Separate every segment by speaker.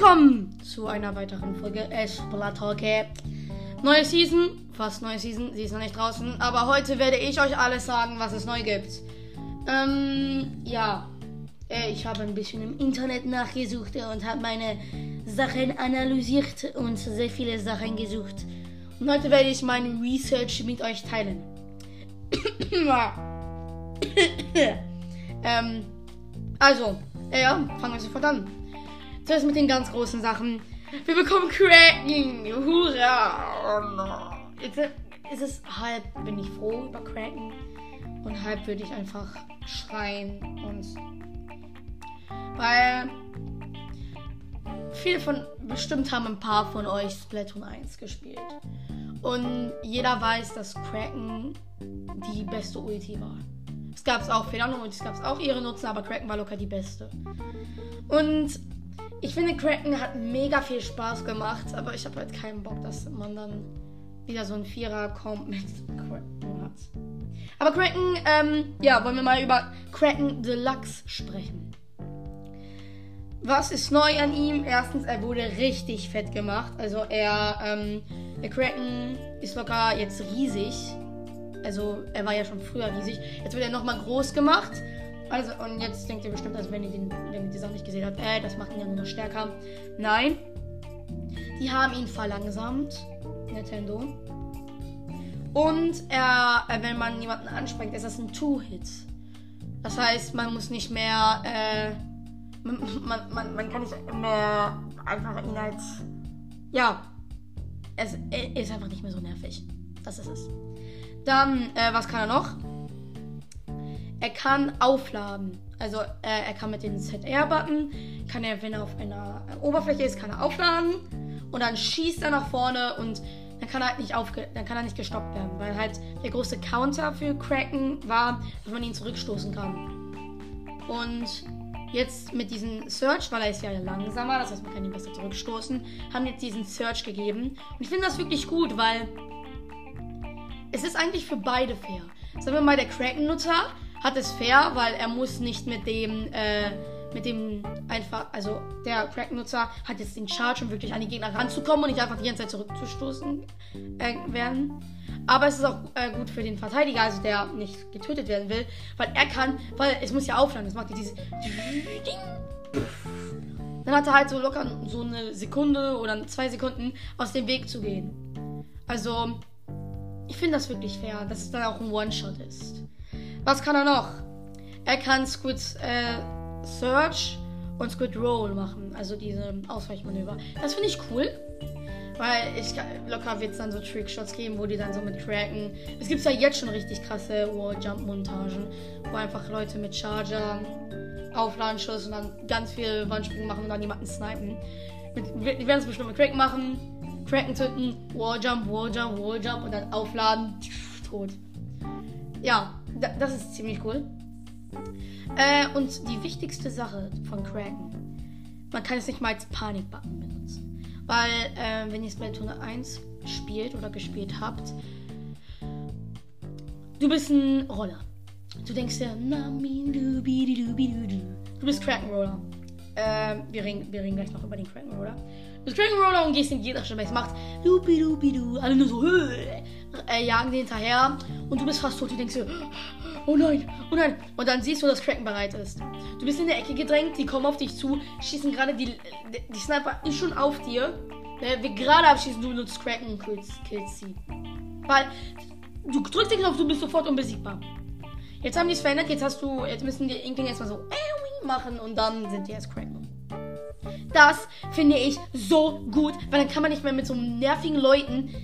Speaker 1: Willkommen zu einer weiteren Folge Esplatake. Neue Season, fast neue Season, sie ist noch nicht draußen, aber heute werde ich euch alles sagen, was es neu gibt. Ähm, ja, ich habe ein bisschen im Internet nachgesucht und habe meine Sachen analysiert und sehr viele Sachen gesucht. Und heute werde ich meinen Research mit euch teilen. ähm, also, ja, fangen wir sofort an. Zuerst mit den ganz großen Sachen. Wir bekommen Kraken. Hurra! Jetzt ist es halb, bin ich froh über Kraken. Und halb würde ich einfach schreien und. Weil. Viele von. Bestimmt haben ein paar von euch Splatoon 1 gespielt. Und jeder weiß, dass Kraken die beste Ulti war. Es gab es auch für andere Ultis, gab es auch ihre Nutzen, aber Kraken war locker die beste. Und ich finde, Kraken hat mega viel Spaß gemacht, aber ich habe halt keinen Bock, dass man dann wieder so ein Vierer kommt mit Kraken hat. Aber Kraken, ähm, ja, wollen wir mal über Kraken Deluxe sprechen. Was ist neu an ihm? Erstens, er wurde richtig fett gemacht. Also er, ähm, der Kraken ist locker jetzt riesig. Also er war ja schon früher riesig. Jetzt wird er nochmal groß gemacht. Also, und jetzt denkt ihr bestimmt, also wenn ihr, den, wenn ihr die Sache nicht gesehen habt, äh, das macht ihn ja nur noch stärker. Nein. Die haben ihn verlangsamt. Nintendo. Und er, äh, wenn man jemanden anspringt, ist das ein Two-Hit. Das heißt, man muss nicht mehr, äh, man, man, man, kann nicht mehr einfach ihn als, ja, es ist einfach nicht mehr so nervig. Das ist es. Dann, äh, was kann er noch? Er kann aufladen. Also äh, er kann mit dem ZR-Button, kann er, wenn er auf einer Oberfläche ist, kann er aufladen und dann schießt er nach vorne und dann kann er halt nicht aufge dann kann er nicht gestoppt werden, weil halt der große Counter für Kraken war, dass man ihn zurückstoßen kann. Und jetzt mit diesem Search, weil er ist ja langsamer, das heißt man kann ihn besser zurückstoßen, haben jetzt diesen Search gegeben. Und ich finde das wirklich gut, weil es ist eigentlich für beide fair. Sagen wir mal, der Kraken-Nutzer hat es fair, weil er muss nicht mit dem, äh, mit dem einfach, also der Crack-Nutzer hat jetzt den Charge, um wirklich an die Gegner ranzukommen und nicht einfach die ganze Zeit zurückzustoßen äh, werden. Aber es ist auch äh, gut für den Verteidiger, also der nicht getötet werden will, weil er kann, weil es muss ja aufladen, es macht dieses dann hat er halt so locker so eine Sekunde oder zwei Sekunden aus dem Weg zu gehen. Also, ich finde das wirklich fair, dass es dann auch ein One-Shot ist. Was kann er noch? Er kann Squid äh, Search und Squid Roll machen. Also diese Ausweichmanöver. Das finde ich cool. Weil ich locker wird es dann so Trickshots geben, wo die dann so mit Cracken. Es gibt ja jetzt schon richtig krasse Wall-Jump-Montagen, wo einfach Leute mit Charger, Aufladenschuss und dann ganz viel Wandsprung machen und dann jemanden snipen. Die werden es bestimmt mit Cracken machen. Cracken töten, Wall-Jump, Wall-Jump, Wall-Jump und dann aufladen. Tot. Ja, das ist ziemlich cool. Äh, und die wichtigste Sache von Kraken, man kann es nicht mal als Panik-Button benutzen. Weil, äh, wenn ihr Splatoon 1 spielt oder gespielt habt, du bist ein Roller. Du denkst dir, du bist Kraken Roller. Äh, wir, reden, wir reden gleich noch über den Kraken Roller. Du bist Kraken Roller und gehst in jeder Stelle, es macht dubi dubi du, alle nur so, äh, jagen dir hinterher und du bist fast tot. Du denkst dir, oh nein, oh nein. Und dann siehst du, dass Kraken bereit ist. Du bist in der Ecke gedrängt, die kommen auf dich zu, schießen gerade die, die Sniper ist schon auf dir. Ne, wir gerade abschießen, du benutzt Kraken und killst, killst sie. Weil du drückst den Knopf, du bist sofort unbesiegbar. Jetzt haben die es verändert, jetzt hast du, jetzt müssen die Inkling erstmal so machen und dann sind die erst Kraken. Das finde ich so gut, weil dann kann man nicht mehr mit so nervigen Leuten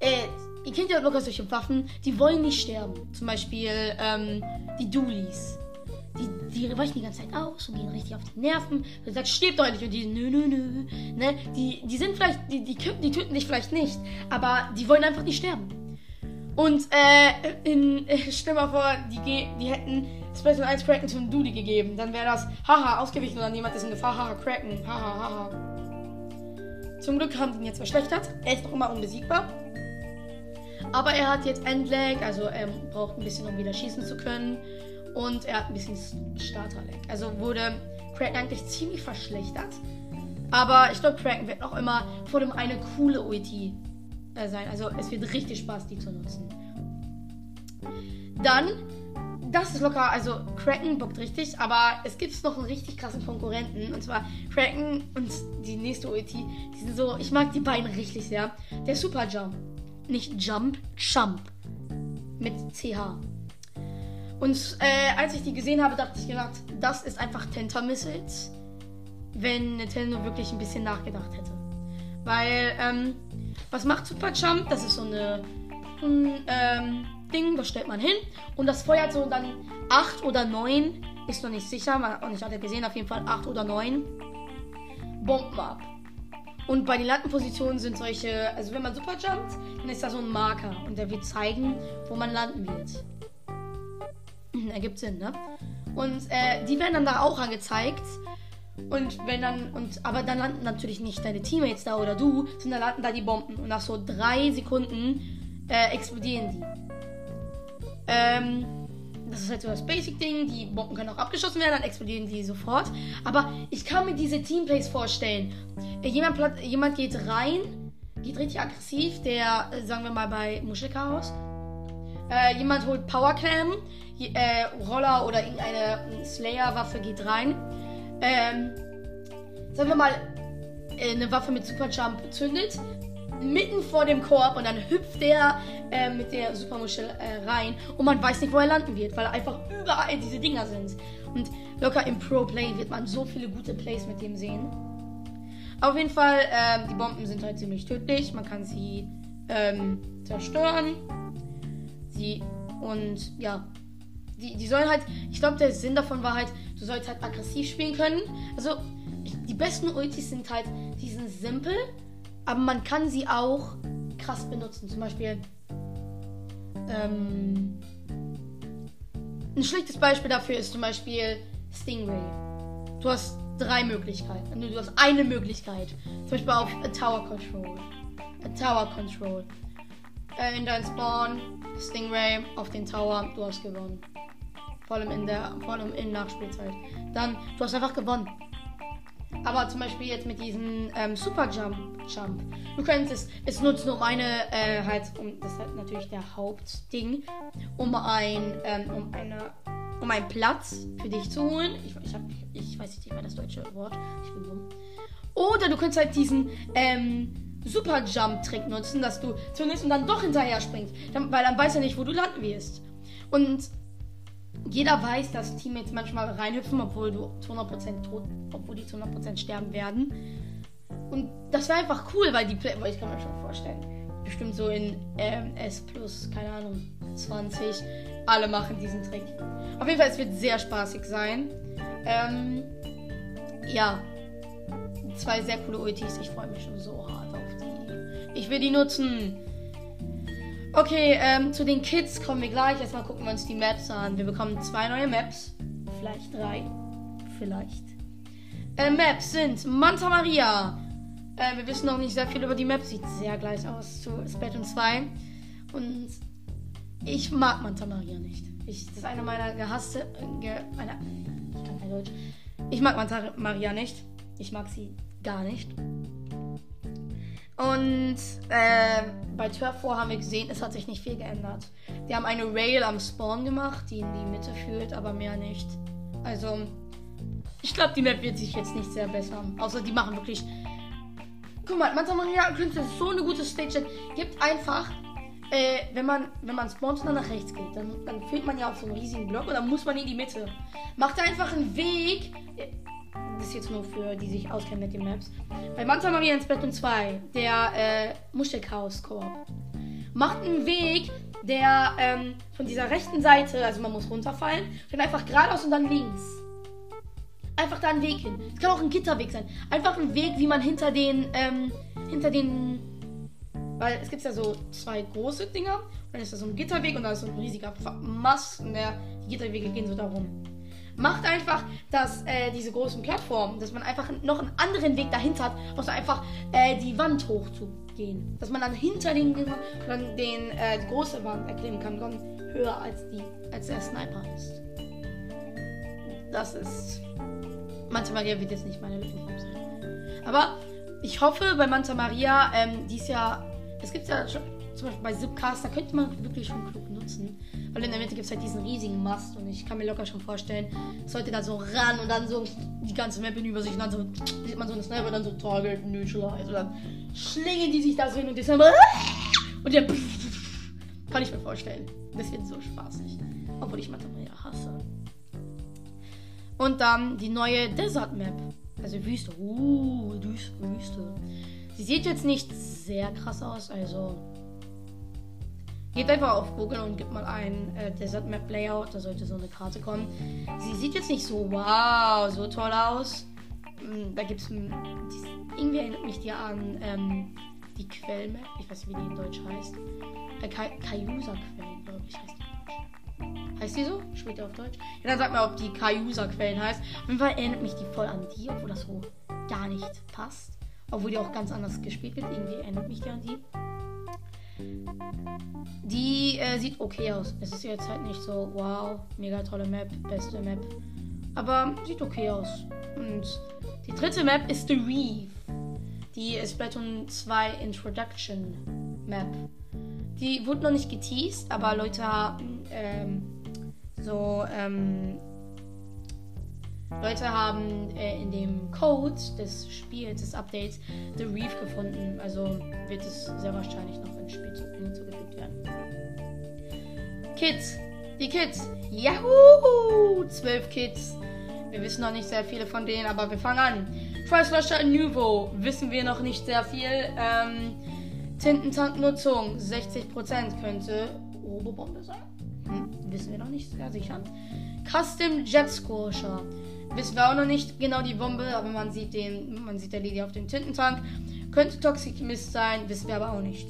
Speaker 1: äh, ihr kennt ja locker solche Waffen, die wollen nicht sterben. Zum Beispiel ähm, die Dualies. Die, die weichen die ganze Zeit aus und gehen richtig auf die Nerven. Du sagst, stirb doch nicht. Und die, nö, nö, nö. Ne? Die, die sind vielleicht, die, die, die töten dich vielleicht nicht, aber die wollen einfach nicht sterben. Und, äh, in, äh, stell mal vor, die, die hätten Splatoon 1 Kraken zum Duty gegeben. Dann wäre das, haha, ausgewichen und dann jemand ist in Gefahr, haha, Kraken, haha, haha. Zum Glück haben die ihn jetzt verschlechtert. Er ist noch immer unbesiegbar. Aber er hat jetzt Endlag, also er braucht ein bisschen, um wieder schießen zu können. Und er hat ein bisschen Starter-Lag. Also wurde Kraken eigentlich ziemlich verschlechtert. Aber ich glaube, Kraken wird auch immer vor dem eine coole Ulti äh, sein. Also es wird richtig Spaß, die zu nutzen. Dann, das ist locker, also Kraken bockt richtig, aber es gibt noch einen richtig krassen Konkurrenten. Und zwar Kraken und die nächste Ulti. Die sind so, ich mag die beiden richtig sehr. Der Super Jump. Nicht Jump, Jump. Mit CH. Und äh, als ich die gesehen habe, dachte ich gedacht, das ist einfach Tenta Missiles, wenn Nintendo wirklich ein bisschen nachgedacht hätte. Weil, ähm, was macht Super Jump? Das ist so eine so ein ähm, Ding, das stellt man hin und das feuert so dann 8 oder 9, ist noch nicht sicher, man, und ich hatte gesehen, auf jeden Fall 8 oder 9 Bomben ab. Und bei den Landenpositionen sind solche, also wenn man super jumpt, dann ist da so ein Marker und der wird zeigen, wo man landen wird. Ergibt Sinn, ne? Und äh, die werden dann da auch angezeigt. Und wenn dann, und aber dann landen natürlich nicht deine Teammates da oder du, sondern landen da die Bomben. Und nach so drei Sekunden äh, explodieren die. Ähm, das ist halt so das Basic-Ding. Die Bomben können auch abgeschossen werden, dann explodieren die sofort. Aber ich kann mir diese Teamplays vorstellen. Äh, jemand, jemand geht rein, geht richtig aggressiv, der, äh, sagen wir mal bei Muschelchaos. Äh, jemand holt Powercam, äh, Roller oder irgendeine Slayer-Waffe geht rein. Ähm, sagen wir mal, äh, eine Waffe mit Superjump zündet, mitten vor dem Korb und dann hüpft der äh, mit der Supermuschel äh, rein und man weiß nicht, wo er landen wird, weil einfach überall diese Dinger sind. Und locker im Pro-Play wird man so viele gute Plays mit dem sehen. Auf jeden Fall, ähm, die Bomben sind halt ziemlich tödlich. Man kann sie ähm, zerstören. Sie und ja, die, die sollen halt, ich glaube, der Sinn davon war halt, du sollst halt aggressiv spielen können. Also, die besten Ultis sind halt, die sind simpel, aber man kann sie auch krass benutzen. Zum Beispiel, ähm, ein schlechtes Beispiel dafür ist zum Beispiel Stingray. Du hast drei Möglichkeiten. Du hast eine Möglichkeit. Zum Beispiel auf Tower Control. Tower Control. Äh, in dein Spawn, Stingray auf den Tower, du hast gewonnen. Vor allem in der, vor allem in Nachspielzeit. Dann, du hast einfach gewonnen. Aber zum Beispiel jetzt mit diesem ähm, Super Jump, Jump. Du könntest es nutzen, um eine, äh, halt, um, das ist halt natürlich der Hauptding, um ein, ähm, um eine, um einen Platz für dich zu holen. Ich, ich, hab, ich weiß nicht mehr das deutsche Wort. Ich bin dumm. Oder du könntest halt diesen, ähm, Super Jump Trick nutzen, dass du zunächst und dann doch hinterher springst. Weil dann weiß er nicht, wo du landen wirst. Und jeder weiß, dass Teammates manchmal reinhüpfen, obwohl du zu 100% tot, obwohl die zu 100% sterben werden. Und das wäre einfach cool, weil die Play, weil ich kann mir schon vorstellen, bestimmt so in ähm, S plus, keine Ahnung, 20, alle machen diesen Trick. Auf jeden Fall, es wird sehr spaßig sein. Ähm, ja, zwei sehr coole Ultis. Ich freue mich schon so hart auf die. Ich will die nutzen. Okay, ähm, zu den Kids kommen wir gleich. Erstmal gucken wir uns die Maps an. Wir bekommen zwei neue Maps. Vielleicht drei. Vielleicht. Äh, Maps sind Manta Maria. Äh, wir wissen noch nicht sehr viel über die Map. Sieht sehr gleich aus zu Splatoon 2. Und ich mag Manta Maria nicht. Ich, das ist eine meiner gehasste. Ge, eine, ich kann kein Deutsch. Ich mag Manta Maria nicht. Ich mag sie gar nicht. Und äh, bei Turf 4 haben wir gesehen, es hat sich nicht viel geändert. Die haben eine Rail am Spawn gemacht, die in die Mitte führt, aber mehr nicht. Also, ich glaube, die Map wird sich jetzt nicht sehr bessern. Außer die machen wirklich. Guck mal, Manta Maria könnte so eine gute Stage. Gibt einfach, äh, wenn man, wenn man spawnt und dann nach rechts geht, dann, dann führt man ja auf so einen riesigen Block und dann muss man in die Mitte. Macht einfach einen Weg. Das ist jetzt nur für die sich auskennen mit den Maps. Bei Manta Maria ins Bett 2, der äh, Muschelchaos-Koop, macht einen Weg, der ähm, von dieser rechten Seite, also man muss runterfallen, dann einfach geradeaus und dann links. Einfach da einen Weg hin. Es kann auch ein Gitterweg sein. Einfach ein Weg, wie man hinter den, ähm, hinter den, weil es gibt ja so zwei große Dinger. Und dann ist da so ein Gitterweg und da ist so ein riesiger Mast und der, die Gitterwege gehen so darum. Macht einfach, dass äh, diese großen Plattformen, dass man einfach noch einen anderen Weg dahinter hat, außer einfach äh, die Wand hochzugehen. Dass man dann hinter den, dann den, äh, die große Wand erklimmen kann, dann höher als, die, als der Sniper ist. Das ist. Manta Maria wird jetzt nicht meine Lieblingsform sein. Aber ich hoffe bei Manta Maria, ähm, dies Jahr, es gibt ja schon, zum Beispiel bei Zipcast, da könnte man wirklich schon klug nutzen. Weil in der Mitte gibt es halt diesen riesigen Mast und ich kann mir locker schon vorstellen, sollte da so ran und dann so die ganze Map in Übersicht und dann so sieht man so eine Sniper dann so Target Neutralize und dann schlingen die sich da so hin und sind und der kann ich mir vorstellen. Das wird so spaßig. Obwohl ich Maria hasse. Und dann die neue Desert Map. Also Wüste. Uh, Wüste. Sie sieht jetzt nicht sehr krass aus, also Geht einfach auf Google und gibt mal ein äh, Desert Map Layout, da sollte so eine Karte kommen. Sie sieht jetzt nicht so wow, so toll aus. Hm, da gibt es irgendwie erinnert mich die an ähm, die Quellmap, ich weiß nicht, wie die in Deutsch heißt. Äh, Kayusa-Quellen, glaube ich, heißt die. Heißt die so? Spielt auf Deutsch? Ja, dann sag mal, ob die Kayusa-Quellen heißt. Auf jeden Fall erinnert mich die voll an die, obwohl das so gar nicht passt. Obwohl die auch ganz anders gespielt wird. Irgendwie erinnert mich die an die. Die äh, sieht okay aus. Es ist jetzt halt nicht so, wow, mega tolle Map, beste Map. Aber sieht okay aus. Und die dritte Map ist The Reef. Die Splatoon 2 Introduction Map. Die wurde noch nicht geteased, aber Leute haben ähm, so ähm, Leute haben äh, in dem Code des Spiels, des Updates, The Reef gefunden. Also wird es sehr wahrscheinlich noch ins Spiel hinzugefügt werden. Kids. Die Kids. Yahoo! Zwölf Kids. Wir wissen noch nicht sehr viele von denen, aber wir fangen an. Preislasher Nuvo. Wissen wir noch nicht sehr viel. Ähm, Tintentanknutzung 60% könnte Robobombe sein. Hm, wissen wir noch nicht sehr sicher. Custom Jet Squasher. Wissen wir auch noch nicht genau die Bombe, aber man sieht den, man sieht der Lady auf dem Tintentank. Könnte Toxic Mist sein, wissen wir aber auch nicht.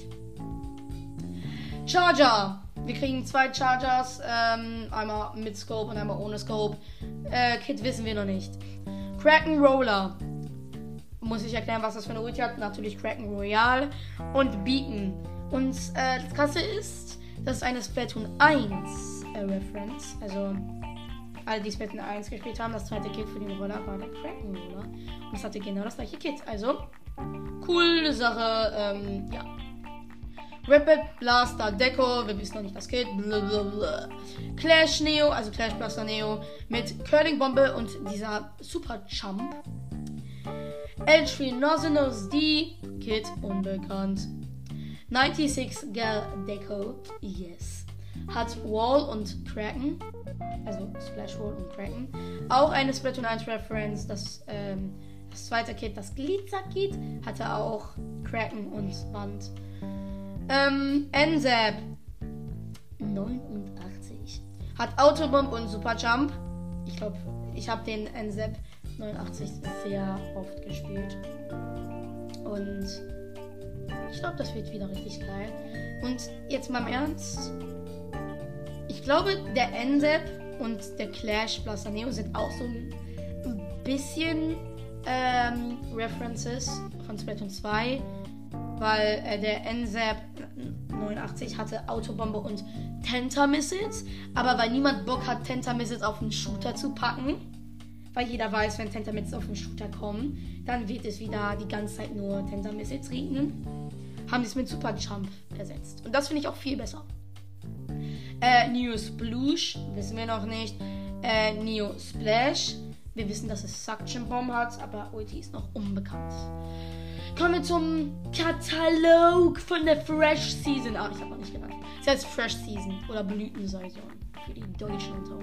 Speaker 1: Charger. Wir kriegen zwei Chargers, ähm, einmal mit Scope und einmal ohne Scope. Äh, Kit wissen wir noch nicht. Kraken Roller. Muss ich erklären, was das für eine Ulti hat? Natürlich Kraken Royal und Beacon. Und äh, das Krasse ist, das ist eine Splatoon 1 äh, Reference. Also alle, die Splatoon 1 gespielt haben, das zweite Kit für den Roller war der Kraken Roller. Und es hatte genau das gleiche Kit. Also, coole Sache. Ähm, ja. Rapid Blaster Deco, wir wissen noch nicht das Kit. Blablabla. Clash Neo, also Clash Blaster Neo mit Curling Bombe und dieser Super Jump. L3 Nozinos D, Kit unbekannt. 96 Gal Deco, yes. Hat Wall und Kraken also Splash Roll und Kraken. Auch eine Splatoon 1 Reference, das, ähm, das zweite Kit, das Glitzer Kit, hatte auch Kraken und Wand. Ähm, NZAP 89 hat Autobomb und Super Jump. Ich glaube, ich habe den NZAP 89 sehr oft gespielt. Und ich glaube, das wird wieder richtig geil. Und jetzt mal im Ernst. Ich glaube, der NZAP und der Clash Blaster Neo sind auch so ein bisschen ähm, References von Splatoon 2, weil äh, der NZAP 89 hatte Autobombe und Tenta Missiles, aber weil niemand Bock hat, Tenta Missiles auf einen Shooter zu packen, weil jeder weiß, wenn Tenta Missiles auf einen Shooter kommen, dann wird es wieder die ganze Zeit nur Tenta Missiles regnen, haben sie es mit Super Jump ersetzt. Und das finde ich auch viel besser. Äh, Neo Sploosh, wissen wir noch nicht. Äh, Neo Splash. Wir wissen, dass es Suction Bomb hat, aber Ulti ist noch unbekannt. Kommen wir zum Katalog von der Fresh Season. Ah, ich habe noch nicht genannt. Es heißt Fresh Season oder Blütensaison für die deutschen Unter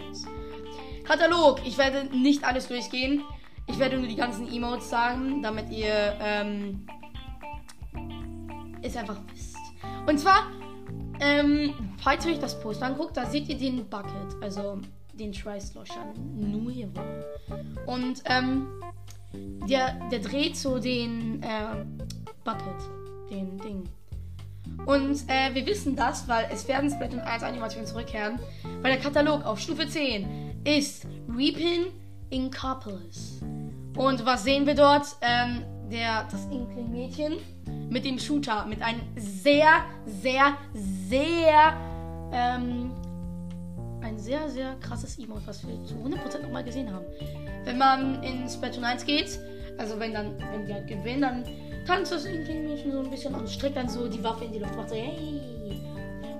Speaker 1: Katalog. Ich werde nicht alles durchgehen. Ich werde nur die ganzen Emotes sagen, damit ihr ähm, es einfach wisst. Und zwar ähm, falls ihr euch das Poster anguckt, da seht ihr den Bucket, also den Tri-Slosher Nuevo. Und ähm, der, der dreht so den äh, Bucket, den Ding. Und äh, wir wissen das, weil es werden Splatoon 1 Animationen zurückkehren, weil der Katalog auf Stufe 10 ist Reaping Incopolis. Und was sehen wir dort? Ähm, der, das Inkling-Mädchen mit dem Shooter, mit einem sehr, sehr, sehr, ähm, ein sehr, sehr krasses Emote, was wir zu 100% nochmal gesehen haben. Wenn man in Splatoon 1 geht, also wenn dann, wenn die halt gewinnen, dann tanzt das Inkling-Mädchen so ein bisschen und streckt dann so die Waffe in die Luft, macht so, hey.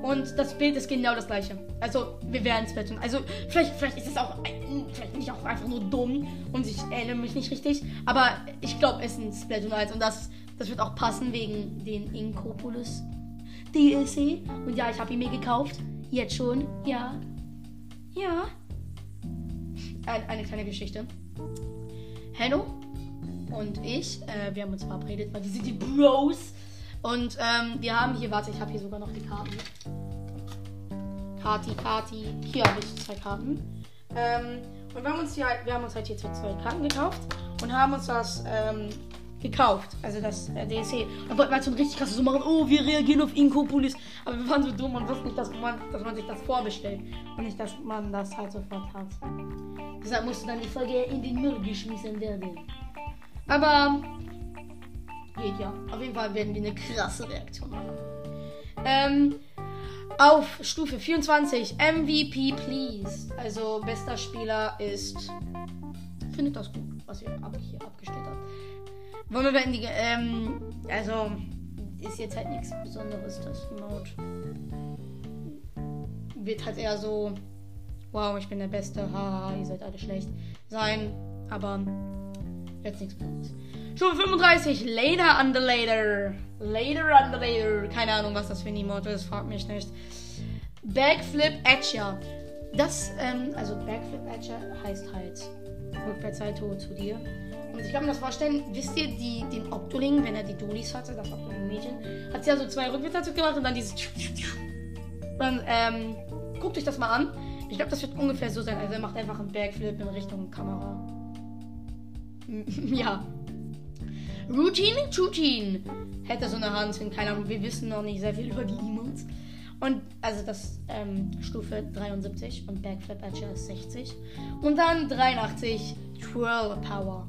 Speaker 1: Und das Bild ist genau das gleiche. Also, wir werden Splatoon. Also, vielleicht, vielleicht ist es auch, vielleicht nicht auch einfach nur dumm und ich erinnere mich nicht richtig. Aber ich glaube, es ist ein Splatoon 1 und das, das wird auch passen wegen den Inkopolis DLC. Und ja, ich habe ihn mir gekauft. Jetzt schon. Ja. Ja. Ein, eine kleine Geschichte. Hello und ich, äh, wir haben uns verabredet, weil wir sind die Bros. Und ähm, wir haben hier, warte, ich habe hier sogar noch die Karten. Kati, Kati. Hier habe ich zwei Karten. Ähm, und wir haben uns hier halt, wir haben uns halt hier zwei Karten gekauft und haben uns das ähm, gekauft. Also das äh, DLC. Und wollten halt so ein richtig krasses so machen, oh, wir reagieren auf Inkopolis. Aber wir waren so dumm und wussten nicht, dass man, dass man sich das vorbestellt. Und nicht, dass man das halt sofort hat. Deshalb musste dann die Folge in den Müll geschmissen werden. Aber geht ja. Auf jeden Fall werden wir eine krasse Reaktion machen. Ähm, auf Stufe 24 MVP Please. Also bester Spieler ist. Findet das gut, was ihr ab, hier abgestellt habt. Wollen wir in die. Ähm, also ist jetzt halt nichts Besonderes, das Emote. Wird halt eher so. Wow, ich bin der Beste. Haha, ihr seid alle schlecht. Sein. Aber jetzt nichts Besonderes. Stufe 35, Later under Later. Later under Later. Keine Ahnung, was das für ein Emote ist, fragt mich nicht. Backflip Etcher. Das, ähm, also Backflip Etcher heißt halt Rückwärtssalto zu dir. Und ich kann mir das vorstellen, wisst ihr, die, den Octoling, wenn er die Dolis hatte, das Octoling-Mädchen, hat sie ja so zwei Rückwärtssalto gemacht und dann dieses. Dann, ähm, guckt euch das mal an. Ich glaube, das wird ungefähr so sein. Also er macht einfach einen Backflip in Richtung Kamera. ja. Routine, Routine. Hätte so eine Hand hin, keine Ahnung, wir wissen noch nicht sehr viel über die Emotes. Und also das ähm, Stufe 73 und Backflip Edge ist 60. Und dann 83 Twirl Power.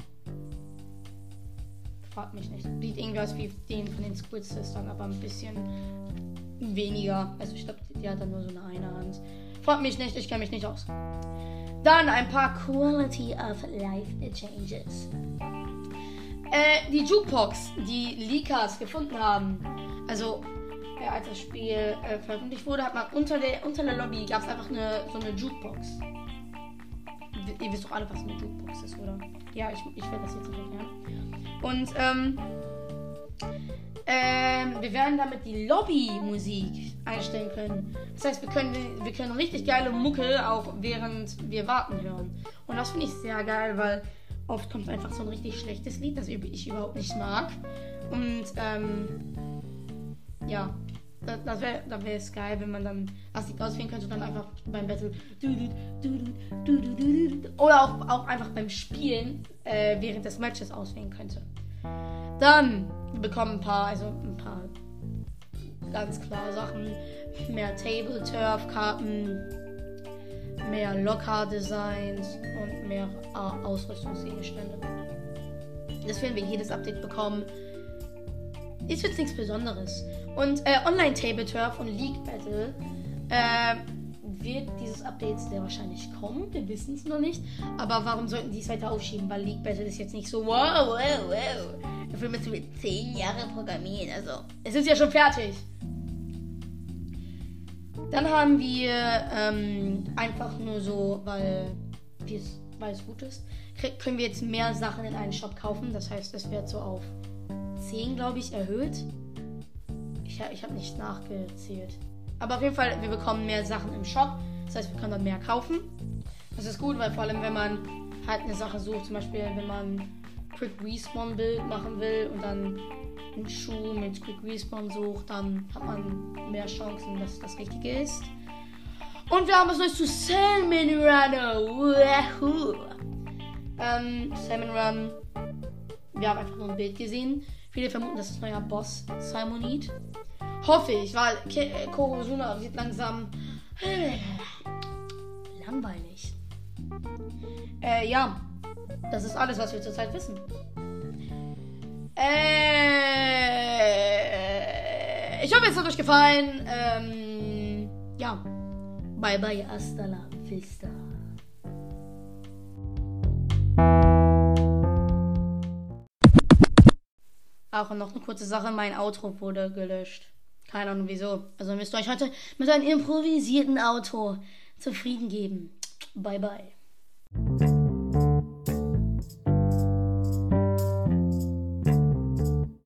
Speaker 1: Fragt mich nicht. Sieht irgendwie aus wie den von den Squid Sisters, aber ein bisschen weniger. Also ich glaube, die hat dann nur so eine eine Hand. Fragt mich nicht, ich kenne mich nicht aus. Dann ein paar Quality of Life Changes. Äh, die Jukebox, die Leakers gefunden haben. Also, äh, als das Spiel äh, veröffentlicht wurde, hat man unter der, unter der Lobby gab es einfach eine, so eine Jukebox. Ihr wisst doch alle, was eine Jukebox ist, oder? Ja, ich, ich werde das jetzt nicht erklären. Und, ähm, ähm, wir werden damit die Lobby-Musik einstellen können. Das heißt, wir können, wir können richtig geile Mucke auch während wir warten hören. Und das finde ich sehr geil, weil oft kommt einfach so ein richtig schlechtes Lied, das ich überhaupt nicht mag. Und ähm, ja, das wäre das wär geil, wenn man dann das Lied auswählen könnte und dann einfach beim Battle oder auch, auch einfach beim Spielen äh, während des Matches auswählen könnte. Dann bekommen ein paar, also ein paar ganz klare Sachen. Mehr Table Turf Karten, mehr Locker-Designs und mehr äh, Ausrüstungsgegenstände. Das werden wir jedes Update bekommen. Ist jetzt nichts Besonderes. Und äh, Online Table Turf und League Battle äh, wird dieses Update sehr wahrscheinlich kommen. Wir wissen es noch nicht. Aber warum sollten die es weiter aufschieben? Weil League Battle ist jetzt nicht so wow, wow, wow. Dafür müssen wir 10 Jahre programmieren. Also, es ist ja schon fertig. Dann haben wir ähm, einfach nur so, weil, weil es gut ist, können wir jetzt mehr Sachen in einen Shop kaufen. Das heißt, es wird so auf 10, glaube ich, erhöht. Ich, ich habe nicht nachgezählt. Aber auf jeden Fall, wir bekommen mehr Sachen im Shop. Das heißt, wir können dann mehr kaufen. Das ist gut, weil vor allem, wenn man halt eine Sache sucht, zum Beispiel, wenn man Quick Respawn Bild machen will und dann einen Schuh mit Quick Respawn sucht, dann hat man mehr Chancen, dass das Richtige ist. Und wir haben was Neues zu Salmon Run. Wahoo. Ähm, Salmon Run. Wir haben einfach nur ein Bild gesehen. Viele vermuten, das ist neuer Boss Simonid. Hoffe ich, weil Korosuna wird langsam langweilig. Äh, ja. Das ist alles, was wir zurzeit wissen. Äh, ich hoffe, es hat euch gefallen. Ähm, ja. Bye bye, hasta la vista. Auch noch eine kurze Sache, mein Outro wurde gelöscht. Keine Ahnung wieso. Also müsst ihr euch heute mit einem improvisierten Auto zufrieden geben. Bye bye.